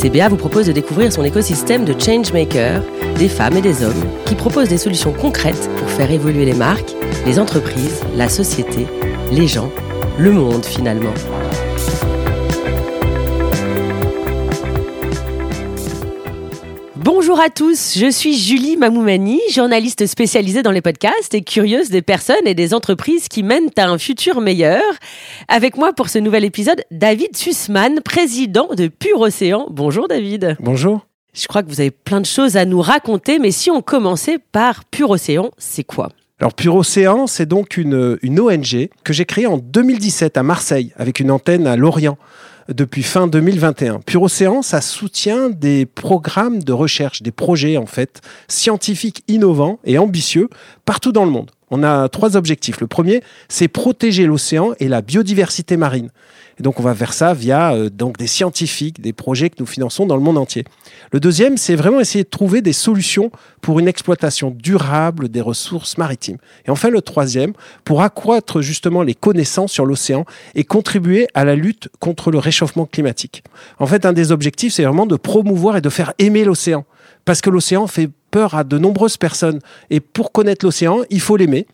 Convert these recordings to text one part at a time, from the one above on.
CBA vous propose de découvrir son écosystème de changemakers, des femmes et des hommes qui proposent des solutions concrètes pour faire évoluer les marques, les entreprises, la société, les gens, le monde finalement. Bonjour à tous, je suis Julie Mamoumani, journaliste spécialisée dans les podcasts et curieuse des personnes et des entreprises qui mènent à un futur meilleur. Avec moi pour ce nouvel épisode, David Sussman, président de Pure Océan. Bonjour David. Bonjour. Je crois que vous avez plein de choses à nous raconter, mais si on commençait par Pure Océan, c'est quoi? Alors Pure Océan, c'est donc une, une ONG que j'ai créée en 2017 à Marseille avec une antenne à Lorient depuis fin 2021. Pure Océan, ça soutient des programmes de recherche, des projets en fait scientifiques innovants et ambitieux partout dans le monde. On a trois objectifs. Le premier, c'est protéger l'océan et la biodiversité marine. Et donc on va faire ça via euh, donc des scientifiques, des projets que nous finançons dans le monde entier. Le deuxième, c'est vraiment essayer de trouver des solutions pour une exploitation durable des ressources maritimes. Et enfin le troisième, pour accroître justement les connaissances sur l'océan et contribuer à la lutte contre le réchauffement climatique. En fait, un des objectifs, c'est vraiment de promouvoir et de faire aimer l'océan. Parce que l'océan fait peur à de nombreuses personnes. Et pour connaître l'océan, il faut l'aimer.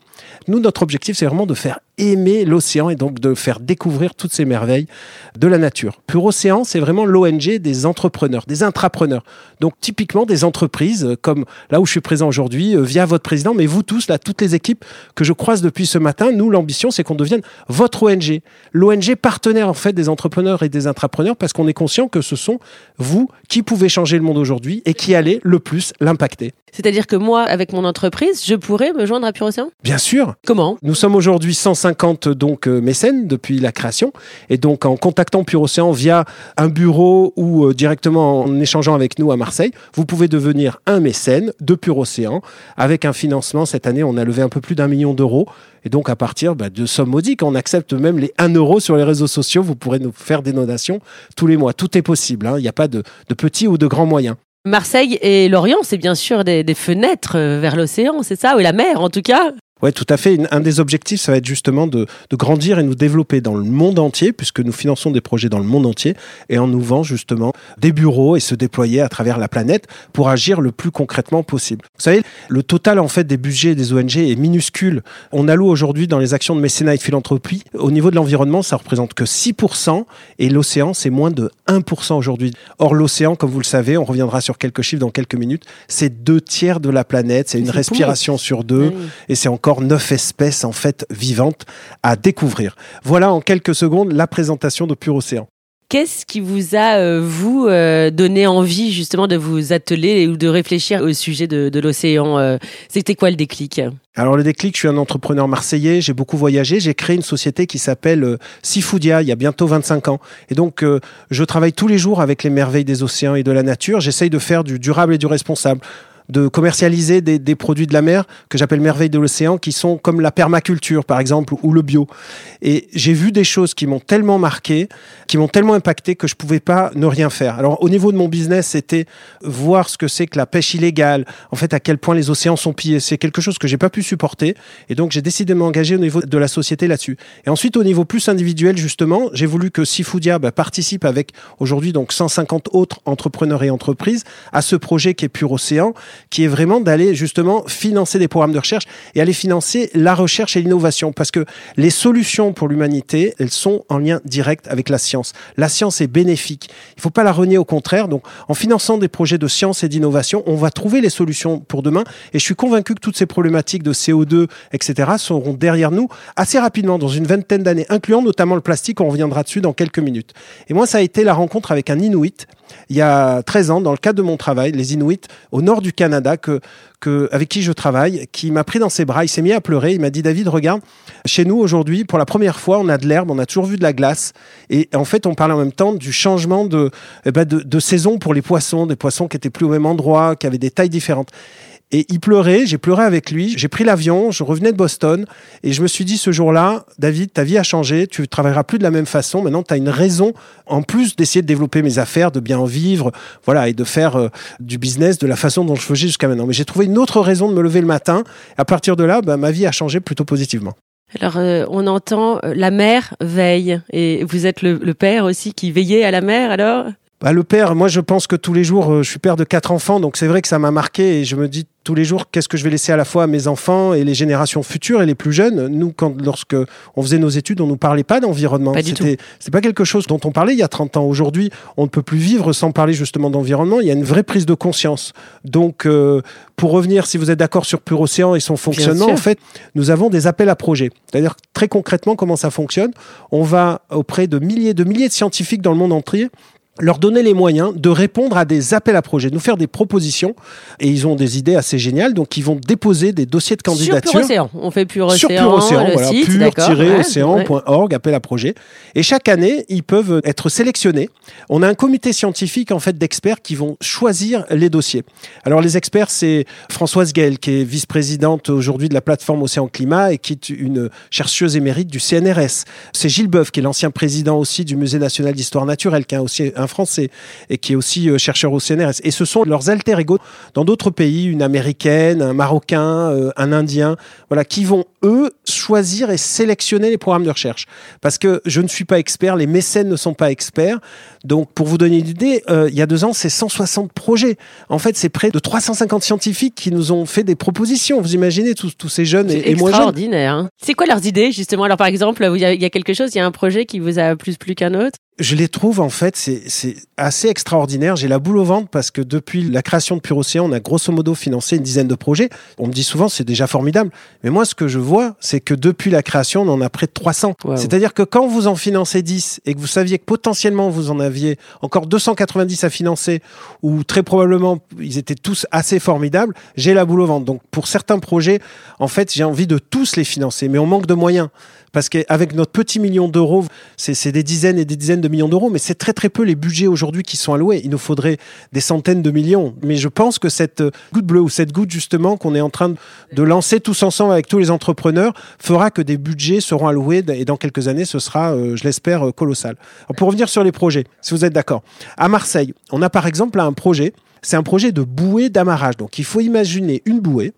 Nous, notre objectif, c'est vraiment de faire aimer l'océan et donc de faire découvrir toutes ces merveilles de la nature. Pure Océan, c'est vraiment l'ONG des entrepreneurs, des intrapreneurs. Donc typiquement des entreprises euh, comme là où je suis présent aujourd'hui euh, via votre président, mais vous tous, là, toutes les équipes que je croise depuis ce matin, nous, l'ambition, c'est qu'on devienne votre ONG. L'ONG partenaire en fait des entrepreneurs et des intrapreneurs parce qu'on est conscient que ce sont vous qui pouvez changer le monde aujourd'hui et qui allez le plus l'impacter. C'est-à-dire que moi, avec mon entreprise, je pourrais me joindre à Pure Océan? Bien sûr. Comment? Nous sommes aujourd'hui 150 donc euh, mécènes depuis la création. Et donc en contactant Pure Océan via un bureau ou euh, directement en échangeant avec nous à Marseille, vous pouvez devenir un mécène de Pure Océan. Avec un financement cette année, on a levé un peu plus d'un million d'euros. Et donc à partir bah, de sommes modiques, on accepte même les 1 euro sur les réseaux sociaux, vous pourrez nous faire des donations tous les mois. Tout est possible, hein. il n'y a pas de, de petits ou de grands moyens. Marseille et Lorient, c'est bien sûr des, des fenêtres euh, vers l'océan, c'est ça? Ou la mer en tout cas? Oui, tout à fait. Un des objectifs, ça va être justement de, de, grandir et nous développer dans le monde entier, puisque nous finançons des projets dans le monde entier, et en vend justement des bureaux et se déployer à travers la planète pour agir le plus concrètement possible. Vous savez, le total en fait des budgets des ONG est minuscule. On alloue aujourd'hui dans les actions de mécénat et de philanthropie, au niveau de l'environnement, ça représente que 6%, et l'océan, c'est moins de 1% aujourd'hui. Or, l'océan, comme vous le savez, on reviendra sur quelques chiffres dans quelques minutes, c'est deux tiers de la planète, c'est une respiration sur deux, oui. et c'est encore neuf espèces en fait vivantes à découvrir. Voilà en quelques secondes la présentation de Pure Océan. Qu'est-ce qui vous a, euh, vous, euh, donné envie justement de vous atteler ou de réfléchir au sujet de, de l'océan euh, C'était quoi le déclic? Alors le déclic, je suis un entrepreneur marseillais, j'ai beaucoup voyagé, j'ai créé une société qui s'appelle Seafoodia il y a bientôt 25 ans. Et donc je travaille tous les jours avec les merveilles des océans et de la nature, j'essaye de faire du durable et du responsable de commercialiser des, des, produits de la mer que j'appelle merveilles de l'océan, qui sont comme la permaculture, par exemple, ou le bio. Et j'ai vu des choses qui m'ont tellement marqué, qui m'ont tellement impacté que je pouvais pas ne rien faire. Alors, au niveau de mon business, c'était voir ce que c'est que la pêche illégale, en fait, à quel point les océans sont pillés. C'est quelque chose que j'ai pas pu supporter. Et donc, j'ai décidé de m'engager au niveau de la société là-dessus. Et ensuite, au niveau plus individuel, justement, j'ai voulu que Seafoodia bah, participe avec aujourd'hui donc 150 autres entrepreneurs et entreprises à ce projet qui est Pure Océan qui est vraiment d'aller justement financer des programmes de recherche et aller financer la recherche et l'innovation parce que les solutions pour l'humanité, elles sont en lien direct avec la science. La science est bénéfique. Il ne faut pas la renier au contraire. Donc, en finançant des projets de science et d'innovation, on va trouver les solutions pour demain. Et je suis convaincu que toutes ces problématiques de CO2, etc., seront derrière nous assez rapidement, dans une vingtaine d'années, incluant notamment le plastique. On reviendra dessus dans quelques minutes. Et moi, ça a été la rencontre avec un Inuit il y a 13 ans, dans le cadre de mon travail, les Inuits au nord du Canada Canada avec qui je travaille, qui m'a pris dans ses bras, il s'est mis à pleurer, il m'a dit David, regarde, chez nous aujourd'hui, pour la première fois, on a de l'herbe, on a toujours vu de la glace, et en fait, on parle en même temps du changement de, eh ben saison pour les poissons, des poissons qui étaient plus au même endroit, qui avaient des tailles différentes. Et il pleurait, j'ai pleuré avec lui, j'ai pris l'avion, je revenais de Boston et je me suis dit ce jour-là, David, ta vie a changé, tu travailleras plus de la même façon, maintenant tu as une raison en plus d'essayer de développer mes affaires, de bien vivre, voilà, et de faire euh, du business de la façon dont je faisais jusqu'à maintenant. Mais j'ai trouvé une autre raison de me lever le matin. À partir de là, bah, ma vie a changé plutôt positivement. Alors, euh, on entend euh, la mère veille et vous êtes le, le père aussi qui veillait à la mère alors? Bah, le père, moi je pense que tous les jours, euh, je suis père de quatre enfants, donc c'est vrai que ça m'a marqué et je me dis tous les jours qu'est-ce que je vais laisser à la fois à mes enfants et les générations futures et les plus jeunes? Nous, quand lorsque on faisait nos études, on nous parlait pas d'environnement. C'était c'est pas quelque chose dont on parlait il y a 30 ans. Aujourd'hui, on ne peut plus vivre sans parler justement d'environnement. Il y a une vraie prise de conscience. Donc, euh, pour revenir, si vous êtes d'accord sur Pure Océan et son fonctionnement, en fait, nous avons des appels à projets. C'est-à-dire très concrètement comment ça fonctionne? On va auprès de milliers de milliers de scientifiques dans le monde entier leur donner les moyens de répondre à des appels à projets, de nous faire des propositions. Et ils ont des idées assez géniales, donc ils vont déposer des dossiers de candidature. Sur Pure Océan, on fait Pure Océan, sur Pure Océan, le voilà, pure-océan.org, appel à projet. Et chaque année, ils peuvent être sélectionnés. On a un comité scientifique en fait d'experts qui vont choisir les dossiers. Alors les experts, c'est Françoise Gale, qui est vice-présidente aujourd'hui de la plateforme Océan Climat et qui est une chercheuse émérite du CNRS. C'est Gilles Boeuf, qui est l'ancien président aussi du Musée national d'histoire naturelle, qui a aussi un français et qui est aussi euh, chercheur au CNRS. Et ce sont leurs alter ego dans d'autres pays, une américaine, un marocain, euh, un indien, voilà, qui vont eux choisir et sélectionner les programmes de recherche. Parce que je ne suis pas expert, les mécènes ne sont pas experts. Donc, pour vous donner une idée, euh, il y a deux ans, c'est 160 projets. En fait, c'est près de 350 scientifiques qui nous ont fait des propositions. Vous imaginez tous, tous ces jeunes et, et moins jeunes. extraordinaire. Hein. C'est quoi leurs idées, justement? Alors, par exemple, il y, a, il y a quelque chose, il y a un projet qui vous a plus plu qu'un autre? Je les trouve en fait, c'est assez extraordinaire. J'ai la boule au ventre parce que depuis la création de Pure Océan, on a grosso modo financé une dizaine de projets. On me dit souvent c'est déjà formidable, mais moi ce que je vois, c'est que depuis la création, on en a près de 300. Wow. C'est-à-dire que quand vous en financez 10 et que vous saviez que potentiellement vous en aviez encore 290 à financer, ou très probablement ils étaient tous assez formidables, j'ai la boule au ventre. Donc pour certains projets, en fait, j'ai envie de tous les financer, mais on manque de moyens. Parce qu'avec notre petit million d'euros, c'est des dizaines et des dizaines de millions d'euros, mais c'est très très peu les budgets aujourd'hui qui sont alloués. Il nous faudrait des centaines de millions. Mais je pense que cette goutte bleue ou cette goutte justement qu'on est en train de lancer tous ensemble avec tous les entrepreneurs fera que des budgets seront alloués et dans quelques années, ce sera, euh, je l'espère, colossal. Alors pour revenir sur les projets, si vous êtes d'accord, à Marseille, on a par exemple un projet c'est un projet de bouée d'amarrage. Donc il faut imaginer une bouée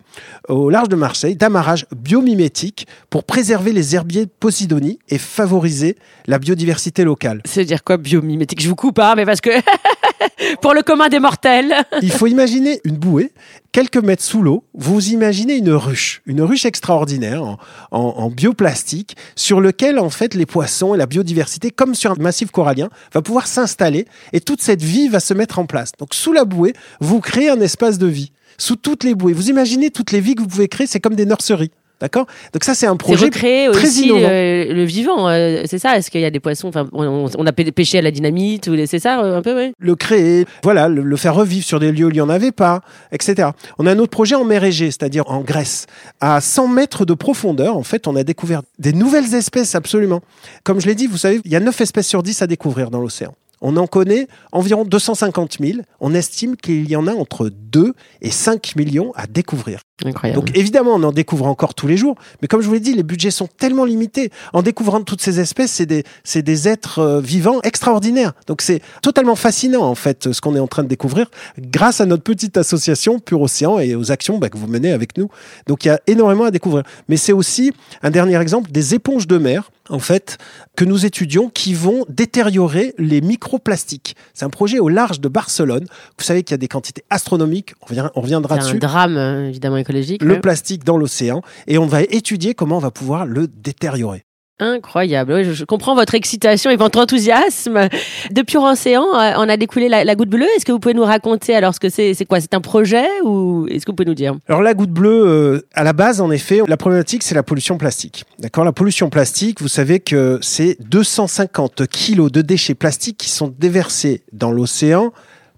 au large de Marseille d'amarrage biomimétique pour préserver les herbiers de Posidonie et favoriser la biodiversité locale. C'est-à-dire quoi biomimétique? Je vous coupe, hein, mais parce que pour le commun des mortels. il faut imaginer une bouée quelques mètres sous l'eau, vous imaginez une ruche, une ruche extraordinaire en, en, bioplastique sur lequel en fait les poissons et la biodiversité, comme sur un massif corallien, va pouvoir s'installer et toute cette vie va se mettre en place. Donc sous la bouée, vous créez un espace de vie. Sous toutes les bouées, vous imaginez toutes les vies que vous pouvez créer, c'est comme des nurseries. D'accord? Donc ça, c'est un projet recréer très aussi innovant. euh, le vivant, euh, c'est ça? Est-ce qu'il y a des poissons? Enfin, on, on a pê- pêché à la dynamite ou c'est ça euh, un peu, oui. le créer, voilà, le, le faire revivre sur des lieux où il n'y en avait pas, etc. On a un autre projet en mer Égée, c'est-à-dire en Grèce. À 100 mètres de profondeur, en fait, on a découvert des nouvelles espèces, absolument. Comme je l'ai dit, vous savez, il y a 9 espèces sur 10 à découvrir dans l'océan. On en connaît environ 250 000. On estime qu'il y en a entre 2 et 5 millions à découvrir. Incroyable. Donc évidemment, on en découvre encore tous les jours, mais comme je vous l'ai dit, les budgets sont tellement limités. En découvrant toutes ces espèces, c'est des, c'est des êtres euh, vivants extraordinaires. Donc c'est totalement fascinant en fait ce qu'on est en train de découvrir grâce à notre petite association Pure Océan et aux actions bah, que vous menez avec nous. Donc il y a énormément à découvrir. Mais c'est aussi un dernier exemple des éponges de mer en fait que nous étudions qui vont détériorer les microplastiques. C'est un projet au large de Barcelone. Vous savez qu'il y a des quantités astronomiques. On, revient- on reviendra c'est un dessus drame euh, évidemment écologique. Le ouais. plastique dans l'océan et on va étudier comment on va pouvoir le détériorer. Incroyable. Oui, je, comprends votre excitation et votre enthousiasme. De Pure Océan, euh, on a découlé la, la goutte bleue. Est-ce que vous pouvez nous raconter alors ce que c'est C'est quoi? C'est un projet ou est-ce que vous pouvez nous dire? Alors la goutte bleue, euh, à la base, en effet, la problématique, c'est la pollution plastique. D'accord? La pollution plastique, vous savez que c'est 250 kilos de déchets plastiques qui sont déversés dans l'océan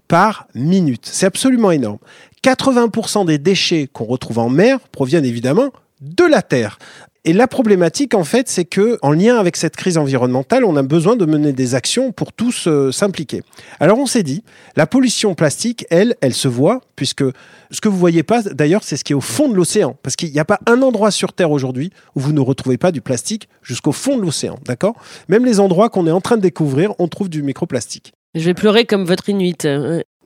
par minute. C'est absolument énorme. 80% des déchets qu'on retrouve en mer proviennent évidemment de la Terre. Et la problématique, en fait, c'est que, en lien avec cette crise environnementale, on a besoin de mener des actions pour tous euh, s'impliquer. Alors, on s'est dit, la pollution plastique, elle, elle se voit, puisque ce que vous voyez pas, d'ailleurs, c'est ce qui est au fond de l'océan. Parce qu'il n'y a pas un endroit sur Terre aujourd'hui où vous ne retrouvez pas du plastique jusqu'au fond de l'océan, d'accord? Même les endroits qu'on est en train de découvrir, on trouve du microplastique. Je vais pleurer comme votre Inuit.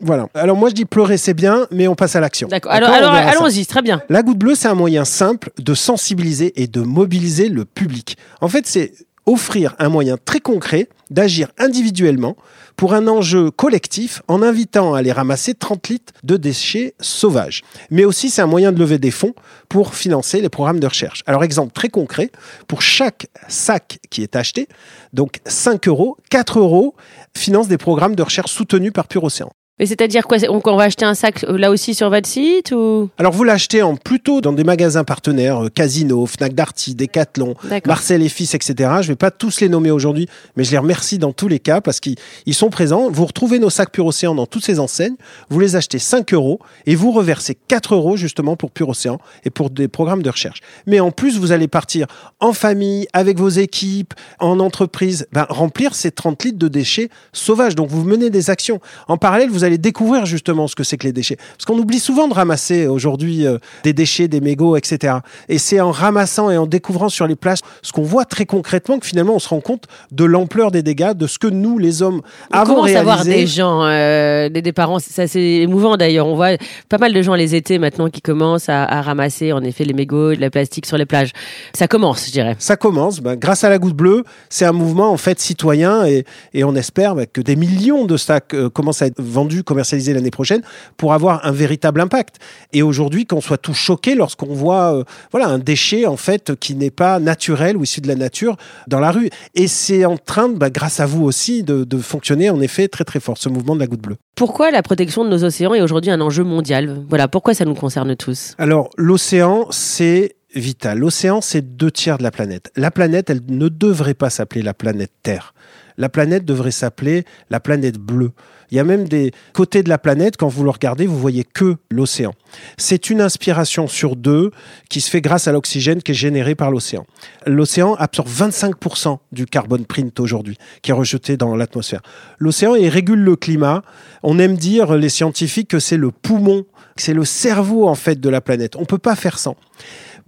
Voilà. Alors moi je dis pleurer c'est bien, mais on passe à l'action. D'accord. Alors, alors allons-y, très bien. La goutte bleue c'est un moyen simple de sensibiliser et de mobiliser le public. En fait c'est offrir un moyen très concret d'agir individuellement pour un enjeu collectif en invitant à aller ramasser 30 litres de déchets sauvages. Mais aussi, c'est un moyen de lever des fonds pour financer les programmes de recherche. Alors, exemple très concret, pour chaque sac qui est acheté, donc 5 euros, 4 euros financent des programmes de recherche soutenus par Pure Océan. Mais c'est-à-dire quoi On va acheter un sac euh, là aussi sur votre site ou? Alors vous l'achetez en plutôt dans des magasins partenaires, euh, Casino, Fnac Darty, Decathlon, Marcel et Fils, etc. Je vais pas tous les nommer aujourd'hui, mais je les remercie dans tous les cas parce qu'ils sont présents. Vous retrouvez nos sacs Pure Océan dans toutes ces enseignes. Vous les achetez 5 euros et vous reversez 4 euros justement pour Pure Océan et pour des programmes de recherche. Mais en plus, vous allez partir en famille, avec vos équipes, en entreprise, ben, remplir ces 30 litres de déchets sauvages. Donc vous menez des actions. En parallèle, vous allez découvrir justement ce que c'est que les déchets. Parce qu'on oublie souvent de ramasser aujourd'hui euh, des déchets, des mégots, etc. Et c'est en ramassant et en découvrant sur les plages ce qu'on voit très concrètement que finalement on se rend compte de l'ampleur des dégâts, de ce que nous, les hommes, avons réalisé. Comment savoir des gens, euh, des, parents, ça c'est émouvant d'ailleurs. On voit pas mal de gens les étés maintenant qui commencent à, ramasser en effet les mégots, de la plastique sur les plages. Ça commence, je dirais. Ça commence. Ben, grâce à la goutte bleue, c'est un mouvement en fait citoyen et, et on espère ben, que des millions de sacs euh, commencent à être vendus commercialisé l'année prochaine pour avoir un véritable impact. Et aujourd'hui, qu'on soit tout choqué lorsqu'on voit euh, voilà un déchet en fait qui n'est pas naturel ou issu de la nature dans la rue. Et c'est en train, bah, grâce à vous aussi, de, de fonctionner en effet très très fort ce mouvement de la goutte bleue. Pourquoi la protection de nos océans est aujourd'hui un enjeu mondial? Voilà, pourquoi ça nous concerne tous? Alors l'océan, c'est vital. L'océan, c'est deux tiers de la planète. La planète, elle ne devrait pas s'appeler la planète Terre. La planète devrait s'appeler la planète bleue. Il y a même des côtés de la planète, quand vous le regardez, vous voyez que l'océan. C'est une inspiration sur deux qui se fait grâce à l'oxygène qui est généré par l'océan. L'océan absorbe 25% du carbone print aujourd'hui, qui est rejeté dans l'atmosphère. L'océan, régule le climat. On aime dire, les scientifiques, que c'est le poumon, que c'est le cerveau, en fait, de la planète. On peut pas faire sans.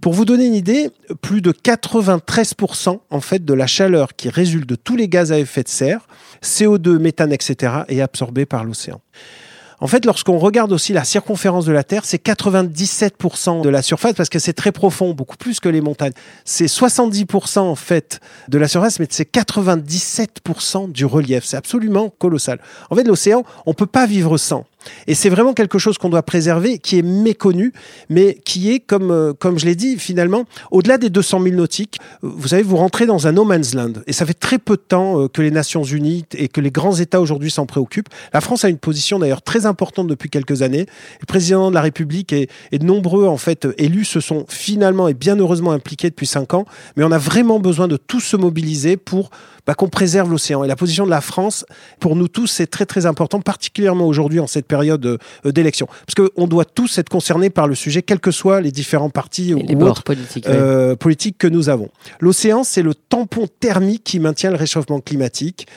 Pour vous donner une idée, plus de 93% en fait de la chaleur qui résulte de tous les gaz à effet de serre, CO2, méthane, etc., est absorbée par l'océan. En fait, lorsqu'on regarde aussi la circonférence de la Terre, c'est 97% de la surface parce que c'est très profond, beaucoup plus que les montagnes. C'est 70% en fait de la surface, mais c'est 97% du relief. C'est absolument colossal. En fait, l'océan, on peut pas vivre sans. Et c'est vraiment quelque chose qu'on doit préserver, qui est méconnu, mais qui est, comme, euh, comme je l'ai dit, finalement, au-delà des 200 000 nautiques, vous savez, vous rentrez dans un no man's land. Et ça fait très peu de temps euh, que les Nations Unies et que les grands États aujourd'hui s'en préoccupent. La France a une position d'ailleurs très importante depuis quelques années. Le président de la République et, de nombreux, en fait, élus se sont finalement et bien heureusement impliqués depuis cinq ans. Mais on a vraiment besoin de tous se mobiliser pour bah, qu'on préserve l'océan. Et la position de la France, pour nous tous, c'est très très important, particulièrement aujourd'hui en cette période euh, d'élection. Parce qu'on doit tous être concernés par le sujet, quels que soient les différents partis ou autres politiques, euh, politiques que nous avons. L'océan, c'est le tampon thermique qui maintient le réchauffement climatique.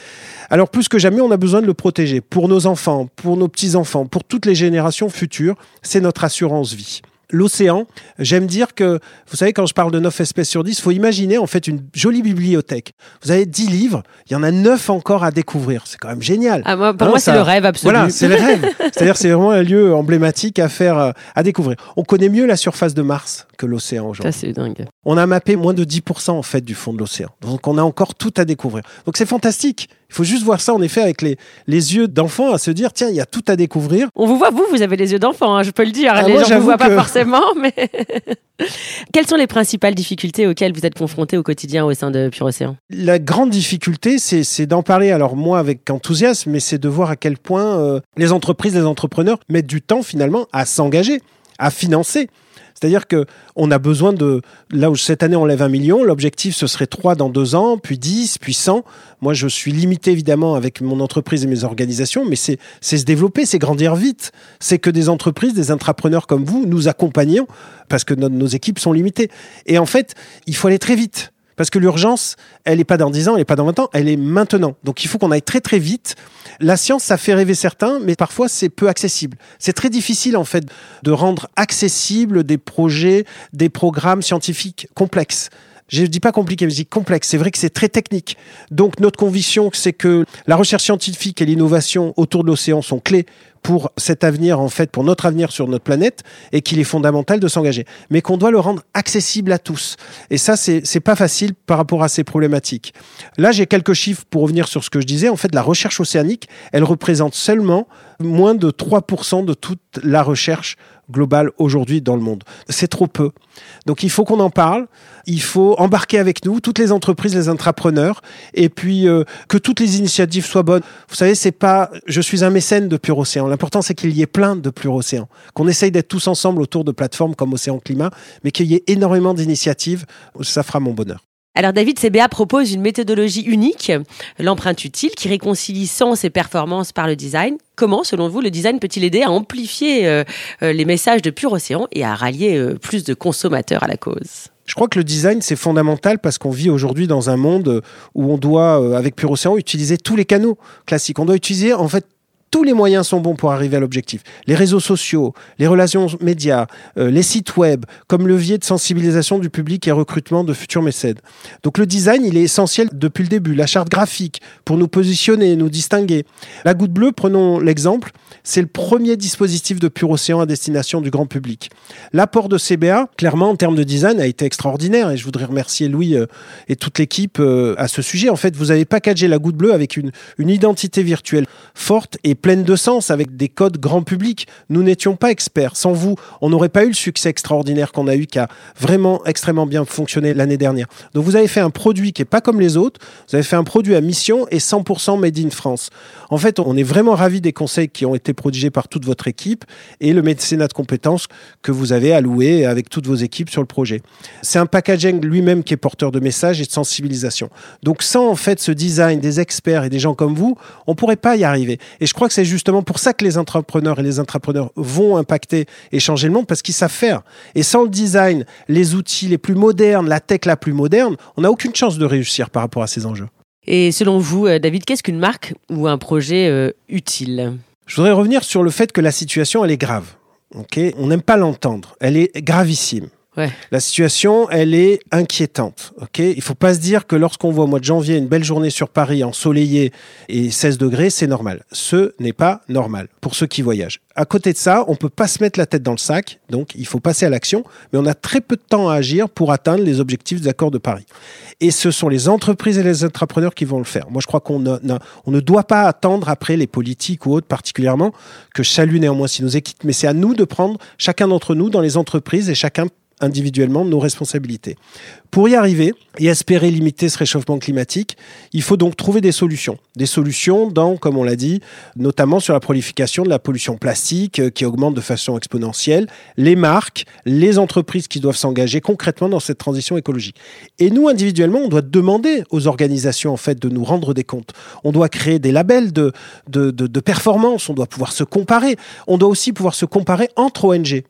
Alors plus que jamais, on a besoin de le protéger pour nos enfants, pour nos petits-enfants, pour toutes les générations futures. C'est notre assurance vie l'océan, j'aime dire que, vous savez, quand je parle de 9 espèces sur 10, il faut imaginer en fait une jolie bibliothèque. Vous avez 10 livres, il y en a 9 encore à découvrir. C'est quand même génial. Ah, moi, pour moi, c'est le rêve absolu. Voilà, c'est le rêve. C'est-à-dire, c'est vraiment un lieu emblématique à faire, euh, à découvrir. On connaît mieux la surface de Mars que l'océan aujourd'hui. Ça, c'est dingue. On a mappé moins de 10% en fait du fond de l'océan. Donc, on a encore tout à découvrir. Donc, c'est fantastique. Il faut juste voir ça en effet avec les, les yeux d'enfant à se dire tiens, il y a tout à découvrir. On vous voit, vous, vous avez les yeux d'enfant, hein, je peux le dire. Ah, les gens ne vous voient pas forcément, mais. Quelles sont les principales difficultés auxquelles vous êtes confrontés au quotidien au sein de Pure Océan? La grande difficulté, c'est d'en parler, alors moi avec enthousiasme, mais c'est de voir à quel point euh, les entreprises, les entrepreneurs mettent du temps finalement à s'engager, à financer C'est-à-dire que on a besoin de là où cette année on lève un million, l'objectif ce serait 3 dans deux ans, puis 10, puis 100. Moi, je suis limité évidemment avec mon entreprise et mes organisations, mais c'est se développer, c'est grandir vite. C'est que des entreprises, des intrapreneurs comme vous nous accompagnons parce que nos équipes sont limitées. Et en fait, il faut aller très vite. Parce que l'urgence, elle n'est pas dans 10 ans, elle n'est pas dans 20 ans, elle est maintenant. Donc il faut qu'on aille très très vite. La science, ça fait rêver certains, mais parfois c'est peu accessible. C'est très difficile en fait de rendre accessible des projets, des programmes scientifiques complexes. Je ne dis pas compliqué, mais je dis complexe. C'est vrai que c'est très technique. Donc notre conviction, c'est que la recherche scientifique et l'innovation autour de l'océan sont clés pour cet avenir, en fait, pour notre avenir sur notre planète, et qu'il est fondamental de s'engager. Mais qu'on doit le rendre accessible à tous. Et ça, c'est pas facile par rapport à ces problématiques. Là, j'ai quelques chiffres pour revenir sur ce que je disais. En fait, la recherche océanique, elle représente seulement moins de 3% de toute la recherche globale aujourd'hui dans le monde. C'est trop peu. Donc il faut qu'on en parle, il faut embarquer avec nous toutes les entreprises, les entrepreneurs, et puis euh, que toutes les initiatives soient bonnes. Vous savez, c'est pas je suis un mécène de Pure Océan. L'important c'est qu'il y ait plein de Pure Océan, qu'on essaye d'être tous ensemble autour de plateformes comme Océan Climat, mais qu'il y ait énormément d'initiatives. Ça fera mon bonheur. Alors David CBA propose une méthodologie unique, l'empreinte utile, qui réconcilie sens et performance par le design. Comment, selon vous, le design peut-il aider à amplifier euh, euh, les messages de Pure Océan et à rallier euh, plus de consommateurs à la cause? Je crois que le design, c'est fondamental parce qu'on vit aujourd'hui dans un monde où on doit, avec Pure Océan, utiliser tous les canaux classiques. On doit utiliser, en fait, tous les moyens sont bons pour arriver à l'objectif. Les réseaux sociaux, les relations médias, euh, les sites web, comme levier de sensibilisation du public et recrutement de futurs mécènes. Donc le design, il est essentiel depuis le début. La charte graphique pour nous positionner, nous distinguer. La goutte bleue, prenons l'exemple, c'est le premier dispositif de pur océan à destination du grand public. L'apport de CBA, clairement, en termes de design, a été extraordinaire et je voudrais remercier Louis euh, et toute l'équipe euh, à ce sujet. En fait, vous avez packagé la goutte bleue avec une, une identité virtuelle forte et pleine de sens avec des codes grand public. Nous n'étions pas experts. Sans vous, on n'aurait pas eu le succès extraordinaire qu'on a eu, qui a vraiment extrêmement bien fonctionné l'année dernière. Donc vous avez fait un produit qui est pas comme les autres. Vous avez fait un produit à mission et 100% made in France. En fait, on est vraiment ravis des conseils qui ont été prodigés par toute votre équipe et le mécénat de compétences que vous avez alloué avec toutes vos équipes sur le projet. C'est un packaging lui-même qui est porteur de messages et de sensibilisation. Donc sans en fait ce design des experts et des gens comme vous, on pourrait pas y arriver. Et je crois que c'est justement pour ça que les entrepreneurs et les entrepreneurs vont impacter et changer le monde parce qu'ils savent faire. Et sans le design, les outils les plus modernes, la tech la plus moderne, on n'a aucune chance de réussir par rapport à ces enjeux. Et selon vous, euh, David, qu'est-ce qu'une marque ou un projet euh, utile? Je voudrais revenir sur le fait que la situation, elle est grave. On n'aime pas l'entendre. Elle est gravissime. La situation, elle est inquiétante. Ok, il faut pas se dire que lorsqu'on voit au mois de janvier une belle journée sur Paris ensoleillée et 16 degrés, c'est normal. Ce n'est pas normal pour ceux qui voyagent. À côté de ça, on peut pas se mettre la tête dans le sac, donc il faut passer à l'action, mais on a très peu de temps à agir pour atteindre les objectifs des accords de Paris. Et ce sont les entreprises et les entrepreneurs qui vont le faire. Moi, je crois qu'on on ne doit pas attendre après les politiques ou autres particulièrement, que je salue néanmoins si nous équipent, mais c'est à nous de prendre, chacun d'entre nous, dans les entreprises et chacun individuellement nos responsabilités. Pour y arriver et espérer limiter ce réchauffement climatique, il faut donc trouver des solutions. Des solutions dans, comme on l'a dit, notamment sur la prolification de la pollution plastique euh, qui augmente de façon exponentielle, les marques, les entreprises qui doivent s'engager concrètement dans cette transition écologique. Et nous, individuellement, on doit demander aux organisations en fait de nous rendre des comptes. On doit créer des labels de, de, de, de performance, on doit pouvoir se comparer. On doit aussi pouvoir se comparer entre ONG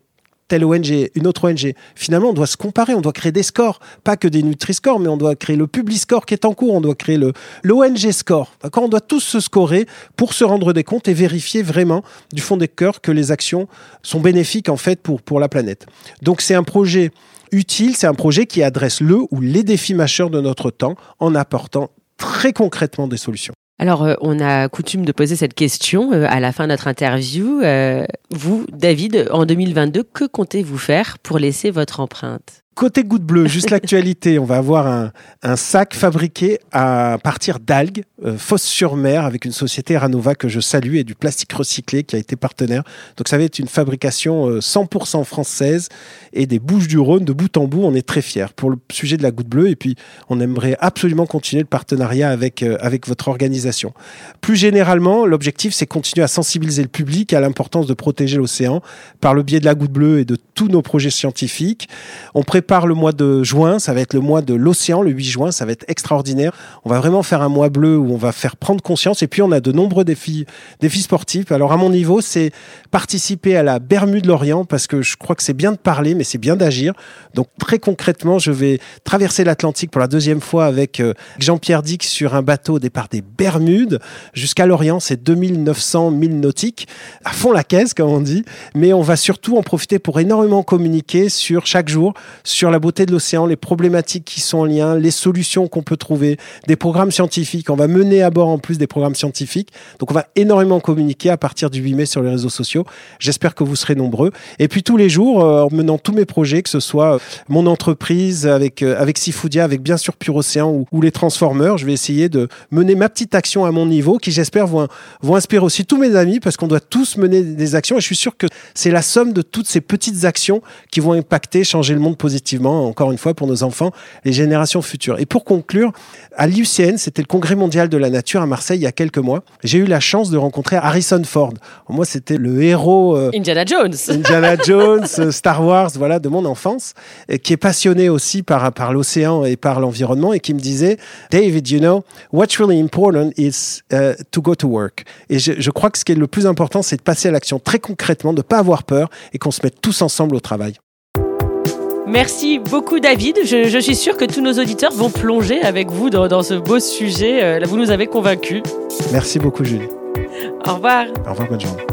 telle ONG, une autre ONG. Finalement, on doit se comparer, on doit créer des scores, pas que des Nutri-Scores, mais on doit créer le Public Score qui est en cours, on doit créer l'ONG Score. On doit tous se scorer pour se rendre des comptes et vérifier vraiment du fond des cœurs que les actions sont bénéfiques en fait pour, pour la planète. Donc c'est un projet utile, c'est un projet qui adresse le ou les défis majeurs de notre temps en apportant très concrètement des solutions. Alors, euh, on a coutume de poser cette question euh, à la fin de notre interview. Euh, vous, David, en 2022, que comptez-vous faire pour laisser votre empreinte? Côté goutte bleue, juste l'actualité, on va avoir un, un, sac fabriqué à partir d'algues, euh, sur mer avec une société Ranova que je salue et du plastique recyclé qui a été partenaire. Donc ça va être une fabrication 100% euh, française et des Bouches du Rhône de bout en bout. On est très fiers pour le sujet de la goutte bleue et puis on aimerait absolument continuer le partenariat avec, euh, avec votre organisation. Plus généralement, l'objectif c'est continuer à sensibiliser le public à l'importance de protéger l'océan par le biais de la goutte bleue et de tous nos projets scientifiques. On prépare le mois de juin, ça va être le mois de l'océan, le 8 juin, ça va être extraordinaire. On va vraiment faire un mois bleu où on va faire prendre conscience et puis on a de nombreux défis, défis sportifs. Alors à mon niveau, c'est participer à la Bermude Lorient parce que je crois que c'est bien de parler, mais c'est bien d'agir. Donc très concrètement, je vais traverser l'Atlantique pour la deuxième fois avec euh, Jean-Pierre Dick sur un bateau au départ des Bermudes jusqu'à Lorient, c'est 2900 milles nautiques, à fond la caisse comme on dit, mais on va surtout en profiter pour énormément communiquer sur chaque jour sur la beauté de l'océan, les problématiques qui sont en lien, les solutions qu'on peut trouver, des programmes scientifiques. On va mener à bord en plus des programmes scientifiques. Donc on va énormément communiquer à partir du 8 mai sur les réseaux sociaux. J'espère que vous serez nombreux. Et puis tous les jours, euh, en menant tous mes projets, que ce soit euh, mon entreprise avec, euh, avec Sifoodia, avec bien sûr Pure Océan ou, ou, les Transformers, je vais essayer de mener ma petite action à mon niveau qui j'espère vont, vont inspirer aussi tous mes amis parce qu'on doit tous mener des actions et je suis sûr que c'est la somme de toutes ces petites actions qui vont impacter, changer le monde positivement, encore une fois, pour nos enfants, les générations futures. Et pour conclure, à l'IUCN, c'était le congrès mondial de la nature à Marseille il y a quelques mois. J'ai eu la chance de rencontrer Harrison Ford. Moi, c'était le héros. Euh, Indiana Jones. Indiana Jones, euh, Star Wars, voilà, de mon enfance, et qui est passionné aussi par, par l'océan et par l'environnement et qui me disait, David, you know, what's really important is uh, to go to work. Et je, je crois que ce qui est le plus important, c'est de passer à l'action très concrètement, de ne pas avoir peur et qu'on se mette tous ensemble au travail. Merci beaucoup David. Je, suis sûr que tous nos auditeurs vont plonger avec vous dans, ce beau sujet. Euh, vous nous avez convaincus. Merci beaucoup Julie. Au revoir. Au revoir, bonne journée.